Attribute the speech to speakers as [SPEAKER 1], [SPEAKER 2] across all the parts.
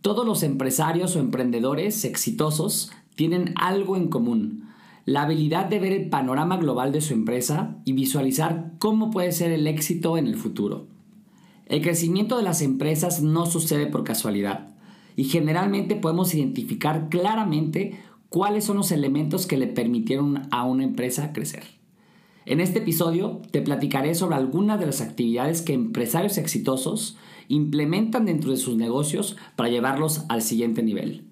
[SPEAKER 1] Todos los empresarios o emprendedores exitosos tienen algo en común, la habilidad de ver el panorama global de su empresa y visualizar cómo puede ser el éxito en el futuro. El crecimiento de las empresas no sucede por casualidad y generalmente podemos identificar claramente cuáles son los elementos que le permitieron a una empresa crecer. En este episodio te platicaré sobre algunas de las actividades que empresarios exitosos implementan dentro de sus negocios para llevarlos al siguiente nivel.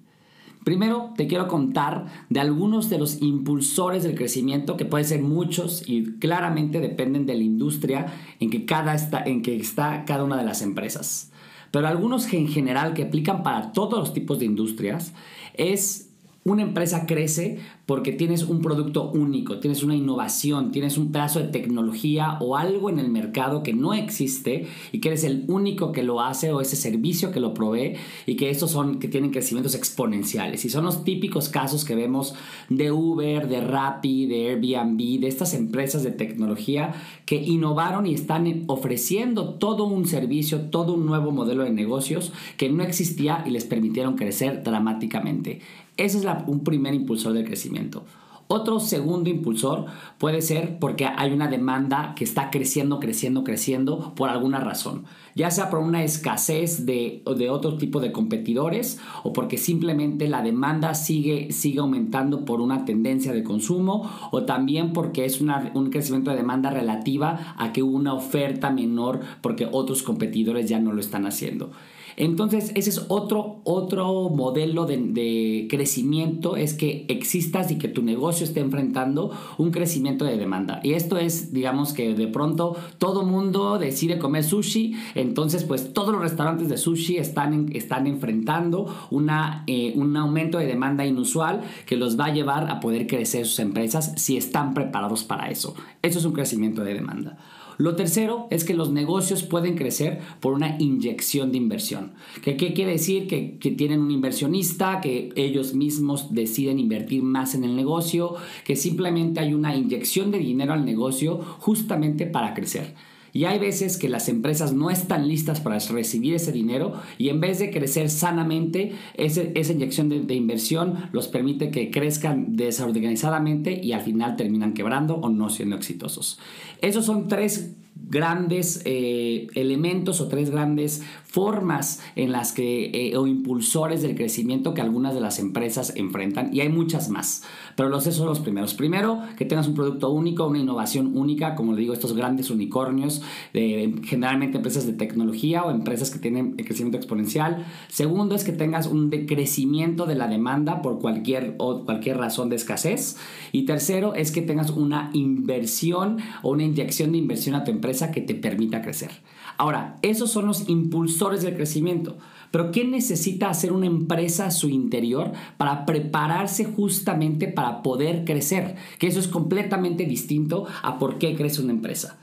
[SPEAKER 1] Primero te quiero contar de algunos de los impulsores del crecimiento, que pueden ser muchos y claramente dependen de la industria en que, cada está, en que está cada una de las empresas. Pero algunos en general que aplican para todos los tipos de industrias es una empresa crece porque tienes un producto único, tienes una innovación, tienes un pedazo de tecnología o algo en el mercado que no existe y que eres el único que lo hace o ese servicio que lo provee y que estos son que tienen crecimientos exponenciales y son los típicos casos que vemos de Uber, de Rappi, de Airbnb, de estas empresas de tecnología que innovaron y están ofreciendo todo un servicio, todo un nuevo modelo de negocios que no existía y les permitieron crecer dramáticamente. Ese es un primer impulsor del crecimiento. Otro segundo impulsor puede ser porque hay una demanda que está creciendo, creciendo, creciendo por alguna razón. Ya sea por una escasez de, de otro tipo de competidores o porque simplemente la demanda sigue, sigue aumentando por una tendencia de consumo o también porque es un crecimiento de demanda relativa a que hubo una oferta menor porque otros competidores ya no lo están haciendo. Entonces, ese es otro, otro modelo de, crecimiento, es que existas y que tu negocio esté enfrentando un crecimiento de demanda. Y esto es, digamos que de pronto todo mundo decide comer sushi, entonces pues todos los restaurantes de sushi están, están enfrentando una, eh, un aumento de demanda inusual que los va a llevar a poder crecer sus empresas si están preparados para eso. Eso es un crecimiento de demanda. Lo tercero es que los negocios pueden crecer por una inyección de inversión. ¿Qué, quiere decir? Que, tienen un inversionista, que ellos mismos deciden invertir más en el negocio, que simplemente hay una inyección de dinero al negocio justamente para crecer. Y hay veces que las empresas no están listas para recibir ese dinero y en vez de crecer sanamente, esa inyección de, de, inversión los permite que crezcan desorganizadamente y al final terminan quebrando o no siendo exitosos. Esos son tres grandes eh, elementos o tres grandes formas en las que eh, o impulsores del crecimiento que algunas de las empresas enfrentan y hay muchas más. Pero los esos son los primeros. Primero que tengas un producto único una innovación única como le digo estos grandes unicornios generalmente empresas de tecnología o empresas que tienen crecimiento exponencial. Segundo es que tengas un decrecimiento de la demanda por cualquier o cualquier razón de escasez. Y tercero es que tengas una inversión o una inyección de inversión a tu empresa que te permita crecer. Ahora, esos son los impulsores del crecimiento. Pero ¿qué necesita hacer una empresa a su interior para prepararse justamente para poder crecer? Que eso es completamente distinto a por qué crece una empresa.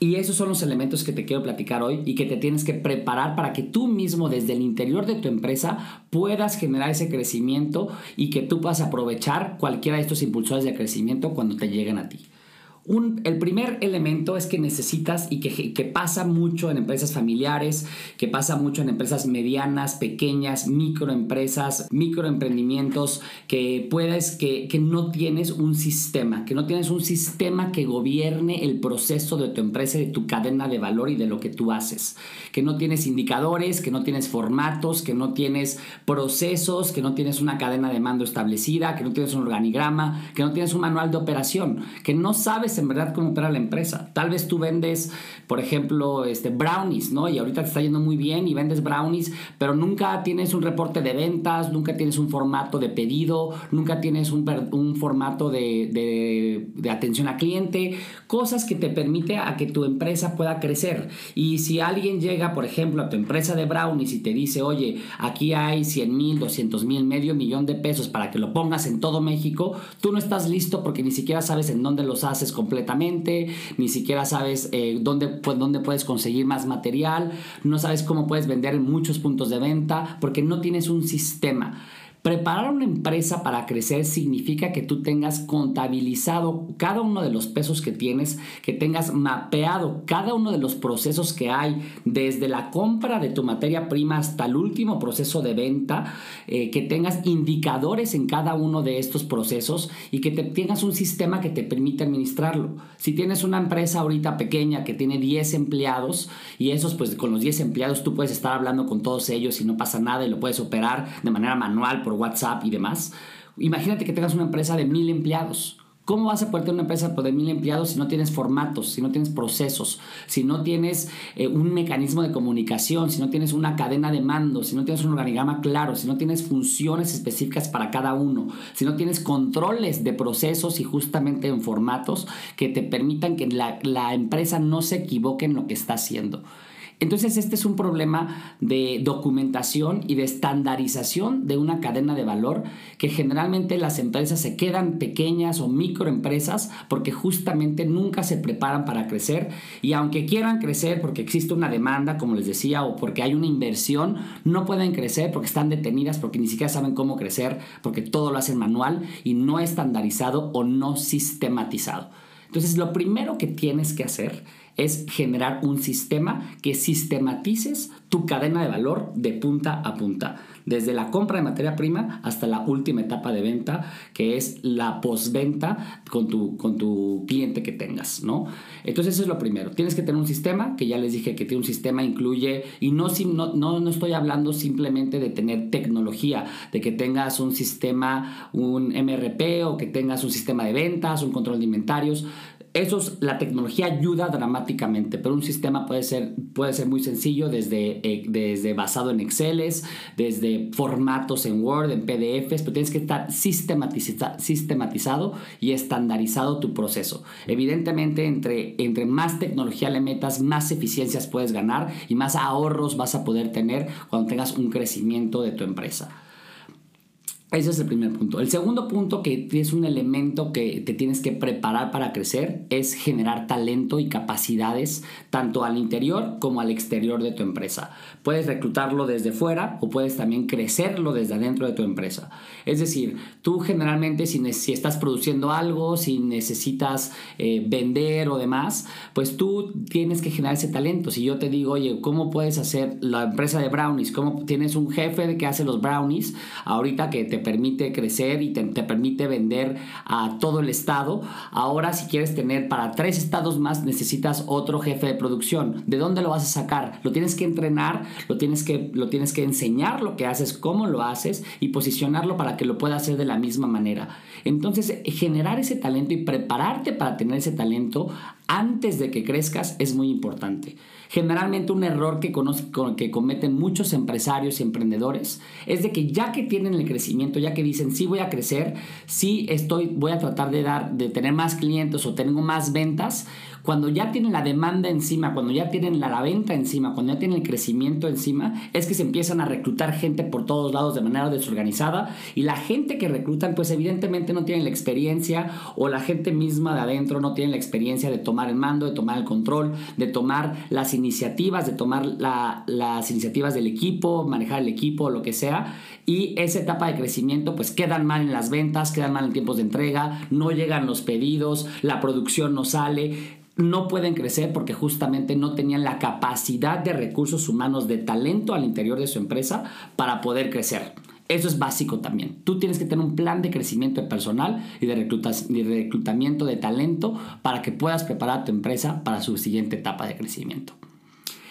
[SPEAKER 1] Y esos son los elementos que te quiero platicar hoy y que te tienes que preparar para que tú mismo desde el interior de tu empresa puedas generar ese crecimiento y que tú puedas aprovechar cualquiera de estos impulsores de crecimiento cuando te lleguen a ti el primer elemento es que necesitas y que, pasa mucho en empresas familiares, que pasa mucho en empresas medianas, pequeñas, microempresas, microemprendimientos, que puedes, que, que no tienes un sistema, que no tienes un sistema que gobierne el proceso de tu empresa, de tu cadena de valor y de lo que tú haces, que no tienes indicadores, que no tienes formatos, que no tienes procesos, que no tienes una cadena de mando establecida, que no tienes un organigrama, que no tienes un manual de operación, que no sabes en verdad cómo opera la empresa. Tal vez tú vendes, por ejemplo, este, brownies, ¿no? Y ahorita te está yendo muy bien y vendes brownies, pero nunca tienes un reporte de ventas, nunca tienes un formato de pedido, nunca tienes un, un formato de, de, de, atención a cliente, cosas que te permite a que tu empresa pueda crecer. Y si alguien llega, por ejemplo, a tu empresa de brownies y te dice, oye, aquí hay 100 mil, 200 mil, medio millón de pesos para que lo pongas en todo México, tú no estás listo porque ni siquiera sabes en dónde los haces completamente, ni siquiera sabes eh, dónde, pues, dónde puedes conseguir más material, no sabes cómo puedes vender en muchos puntos de venta, porque no tienes un sistema. Preparar una empresa para crecer significa que tú tengas contabilizado cada uno de los pesos que tienes, que tengas mapeado cada uno de los procesos que hay, desde la compra de tu materia prima hasta el último proceso de venta, eh, que tengas indicadores en cada uno de estos procesos y que te, tengas un sistema que te permita administrarlo. Si tienes una empresa ahorita pequeña que tiene 10 empleados y esos pues con los 10 empleados tú puedes estar hablando con todos ellos y no pasa nada y lo puedes operar de manera manual por WhatsApp y demás. Imagínate que tengas una empresa de mil empleados. ¿Cómo vas a poder tener una empresa de mil empleados si no tienes formatos, si no tienes procesos, si no tienes eh, un mecanismo de comunicación, si no tienes una cadena de mando, si no tienes un organigrama claro, si no tienes funciones específicas para cada uno, si no tienes controles de procesos y justamente en formatos que te permitan que la, la empresa no se equivoque en lo que está haciendo? Entonces este es un problema de documentación y de estandarización de una cadena de valor que generalmente las empresas se quedan pequeñas o microempresas porque justamente nunca se preparan para crecer y aunque quieran crecer porque existe una demanda, como les decía, o porque hay una inversión, no pueden crecer porque están detenidas, porque ni siquiera saben cómo crecer, porque todo lo hacen manual y no estandarizado o no sistematizado. Entonces lo primero que tienes que hacer es generar un sistema que sistematices tu cadena de valor de punta a punta, desde la compra de materia prima hasta la última etapa de venta, que es la postventa con tu, con tu cliente que tengas, ¿no? Entonces eso es lo primero. Tienes que tener un sistema, que ya les dije que tiene un sistema, incluye, y no, no, no, no estoy hablando simplemente de tener tecnología, de que tengas un sistema, un MRP o que tengas un sistema de ventas, un control de inventarios eso la tecnología ayuda dramáticamente, pero un sistema puede ser, puede ser muy sencillo desde, eh, desde basado en Excel, desde formatos en Word, en PDFs, pero tienes que estar sistematizado y estandarizado tu proceso. Evidentemente, entre, entre más tecnología le metas, más eficiencias puedes ganar y más ahorros vas a poder tener cuando tengas un crecimiento de tu empresa. Ese es el primer punto. El segundo punto, que es un elemento que te tienes que preparar para crecer, es generar talento y capacidades tanto al interior como al exterior de tu empresa. Puedes reclutarlo desde fuera o puedes también crecerlo desde adentro de tu empresa. Es decir, tú generalmente si, estás produciendo algo, si necesitas eh, vender o demás, pues tú tienes que generar ese talento. Si yo te digo, oye, ¿cómo puedes hacer la empresa de brownies? ¿Cómo tienes un jefe que hace los brownies? Ahorita que te permite crecer y te, permite vender a todo el estado. Ahora si quieres tener para tres estados más necesitas otro jefe de producción. ¿De dónde lo vas a sacar? Lo tienes que entrenar, lo tienes que, lo tienes que enseñar lo que haces, cómo lo haces y posicionarlo para que lo pueda hacer de la misma manera. Entonces generar ese talento y prepararte para tener ese talento antes de que crezcas es muy importante. Generalmente un error que, que cometen muchos empresarios y emprendedores es de que ya que tienen el crecimiento, ya que dicen sí voy a crecer, sí estoy, voy a tratar de dar, de tener más clientes o tengo más ventas, cuando ya tienen la demanda encima, cuando ya tienen la, venta encima, cuando ya tienen el crecimiento encima, es que se empiezan a reclutar gente por todos lados de manera desorganizada y la gente que reclutan pues evidentemente no tiene la experiencia o la gente misma de adentro no tiene la experiencia de tomar el mando, de tomar el control, de tomar las iniciativas, de tomar las iniciativas del equipo, manejar el equipo, lo que sea. Y esa etapa de crecimiento pues quedan mal en las ventas, quedan mal en tiempos de entrega, no llegan los pedidos, la producción no sale no pueden crecer porque justamente no tenían la capacidad de recursos humanos, de talento al interior de su empresa para poder crecer. Eso es básico también. Tú tienes que tener un plan de crecimiento personal y de, reclutamiento de talento para que puedas preparar tu empresa para su siguiente etapa de crecimiento.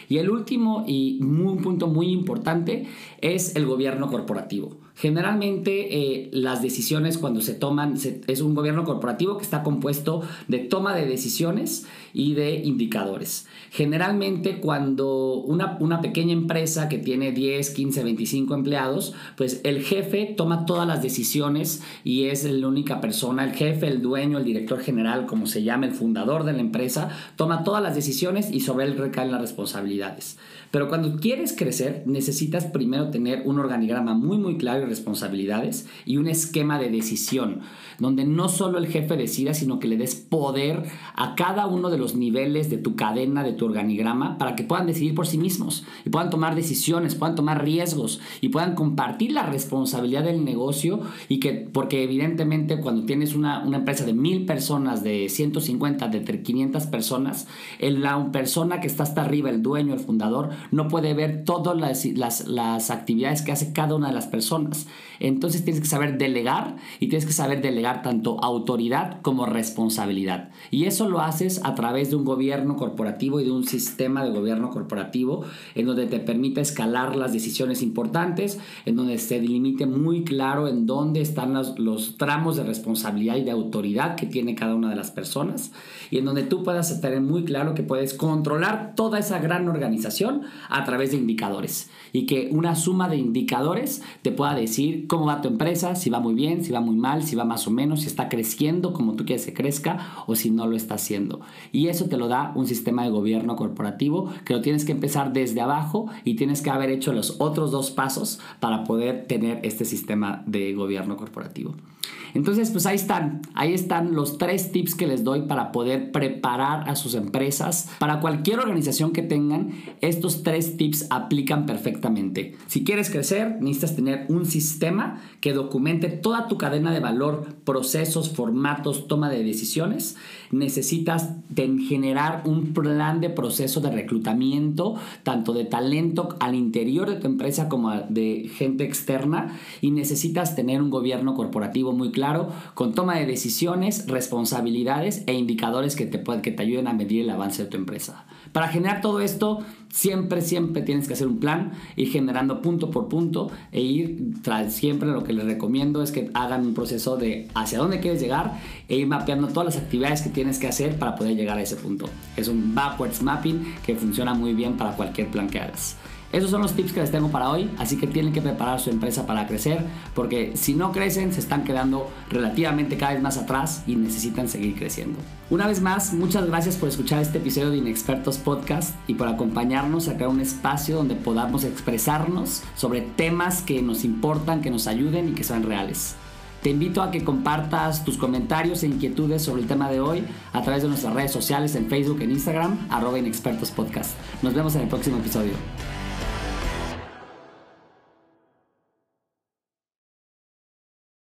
[SPEAKER 1] Y el último y un punto muy importante es el gobierno corporativo. Generalmente eh, las decisiones cuando se toman es un gobierno corporativo que está compuesto de toma de decisiones y de indicadores. Generalmente cuando una, una pequeña empresa que tiene 10, 15, 25 empleados, pues el jefe toma todas las decisiones y es la única persona, el jefe, el dueño, el director general, como se llama, el fundador de la empresa, toma todas las decisiones y sobre él recaen las responsabilidades. Pero cuando quieres crecer, necesitas primero tener un organigrama muy muy claro de responsabilidades y un esquema de decisión, donde no solo el jefe decida, sino que le des poder a cada uno de los niveles de tu cadena, de tu organigrama, para que puedan decidir por sí mismos y puedan tomar decisiones, puedan tomar riesgos y puedan compartir la responsabilidad del negocio y que, porque evidentemente cuando tienes una, una empresa de mil personas, de 150, de 500 personas, la persona que está hasta arriba, el dueño, el fundador, no puede ver todas las, las, actividades que hace cada una de las personas. Entonces tienes que saber delegar y tienes que saber delegar tanto autoridad como responsabilidad. Y eso lo haces a través de un gobierno corporativo y de un sistema de gobierno corporativo en donde te permite escalar las decisiones importantes, en donde se delimite muy claro en dónde están los, los tramos de responsabilidad y de autoridad que tiene cada una de las personas y en donde tú puedas tener muy claro que puedes controlar toda esa gran organización a través de indicadores y que una suma de indicadores te pueda decir cómo va tu empresa, si va muy bien, si va muy mal, si va más o menos, si está creciendo como tú quieres que crezca o si no lo está haciendo. Y eso te lo da un sistema de gobierno corporativo que lo tienes que empezar desde abajo y tienes que haber hecho los otros dos pasos para poder tener este sistema de gobierno corporativo. Entonces, pues ahí están, ahí están los tres tips que les doy para poder preparar a sus empresas. Para cualquier organización que tengan, estos tres tips aplican perfectamente. Si quieres crecer, necesitas tener un sistema que documente toda tu cadena de valor, procesos, formatos, toma de decisiones. Necesitas generar un plan de proceso de reclutamiento, tanto de talento al interior de tu empresa como de gente externa. Y necesitas tener un gobierno corporativo muy claro, con toma de decisiones, responsabilidades e indicadores que te, que te ayuden a medir el avance de tu empresa. Para generar todo esto, siempre, siempre tienes que hacer un plan, ir generando punto por punto e ir tras siempre lo que les recomiendo es que hagan un proceso de hacia dónde quieres llegar e ir mapeando todas las actividades que tienes que hacer para poder llegar a ese punto. Es un backwards mapping que funciona muy bien para cualquier plan que hagas. Esos son los tips que les tengo para hoy, así que tienen que preparar su empresa para crecer, porque si no crecen se están quedando relativamente cada vez más atrás y necesitan seguir creciendo. Una vez más, muchas gracias por escuchar este episodio de Inexpertos Podcast y por acompañarnos a crear un espacio donde podamos expresarnos sobre temas que nos importan, que nos ayuden y que sean reales. Te invito a que compartas tus comentarios e inquietudes sobre el tema de hoy a través de nuestras redes sociales en Facebook, en Instagram, arroba Inexpertos Podcast. Nos vemos en el próximo episodio.